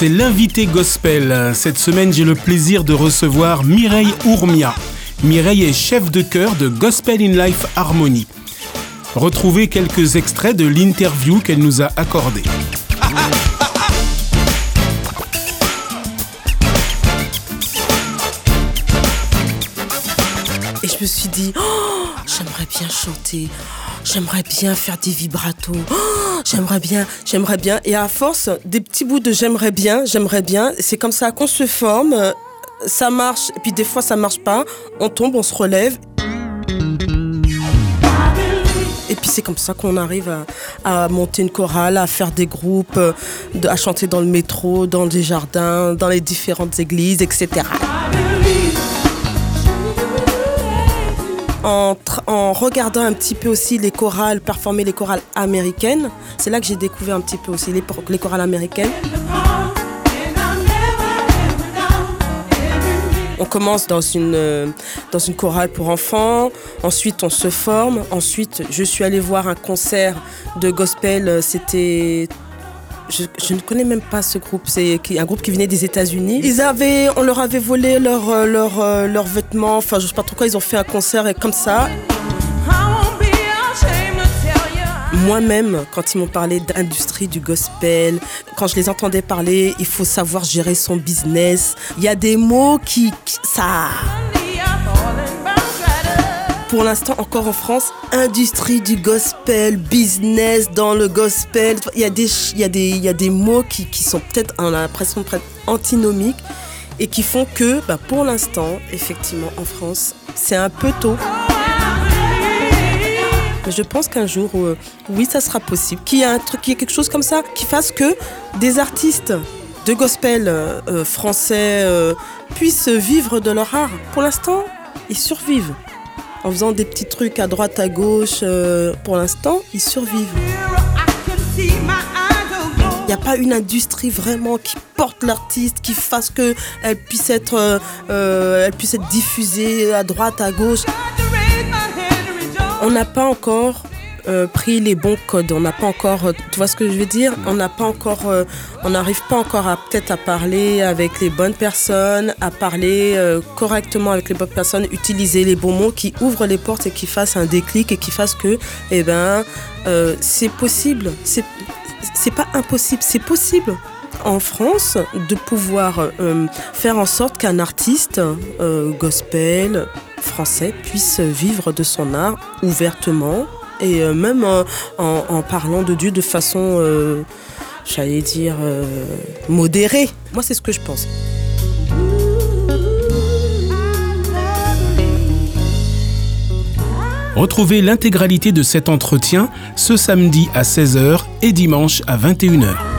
c'est l'invité gospel. Cette semaine, j'ai le plaisir de recevoir Mireille Ourmia. Mireille est chef de chœur de Gospel in Life Harmony. Retrouvez quelques extraits de l'interview qu'elle nous a accordée. Et je me suis dit, oh, j'aimerais bien chanter, j'aimerais bien faire des vibratos, oh, j'aimerais bien, j'aimerais bien. Et à force, des petits bouts de j'aimerais bien, j'aimerais bien, c'est comme ça qu'on se forme, ça marche, et puis des fois ça marche pas, on tombe, on se relève. Et puis c'est comme ça qu'on arrive à, monter une chorale, à faire des groupes, de, à chanter dans le métro, dans des jardins, dans les différentes églises, etc. en, regardant un petit peu aussi les chorales, performer les chorales américaines. C'est là que j'ai découvert un petit peu aussi les, les chorales américaines. On commence dans une, dans une chorale pour enfants, ensuite on se forme, ensuite je suis allée voir un concert de gospel, c'était je, ne connais même pas ce groupe. C'est un groupe qui venait des États-Unis. Ils avaient, on leur avait volé leurs leur, leur vêtements. Enfin, je sais pas trop quoi. Ils ont fait un concert et comme ça. Moi-même, quand ils m'ont parlé d'industrie du gospel, quand je les entendais parler, il faut savoir gérer son business. Il y a des mots qui, qui ça pour l'instant encore en France, industrie du gospel, business dans le gospel. Il y a des, il y a des, il y a des mots qui, qui sont peut-être, on a l'impression, antinomiques et qui font que, bah, pour l'instant, effectivement, en France, c'est un peu tôt. Je pense qu'un jour, euh, oui, ça sera possible. Qu'il y ait un truc, qu'il y quelque chose comme ça qui fasse que des artistes de gospel euh, français euh, puissent vivre de leur art. Pour l'instant, ils survivent en faisant des petits trucs à droite, à gauche. Euh, pour l'instant, ils survivent. Il n'y a pas une industrie vraiment qui porte l'artiste, qui fasse que elle puisse être, euh, elle puisse être diffusée à droite, à gauche. On n'a pas encore euh, pris les bons codes. On n'a pas encore, euh, tu vois ce que je veux dire? On n'a pas encore, euh, on n'arrive pas encore à peut-être à parler avec les bonnes personnes, à parler correctement avec les bonnes personnes, utiliser les bons mots qui ouvrent les portes et qui fassent un déclic et qui fassent que, eh ben, c'est possible. C'est, c'est pas impossible, c'est possible en France de pouvoir faire en sorte qu'un artiste gospel français puisse vivre de son art ouvertement et euh, même en, parlant de Dieu de façon, euh, j'allais dire, euh, modérée. Moi, c'est ce que je pense. Retrouvez l'intégralité de cet entretien ce samedi à 16h et dimanche à 21h.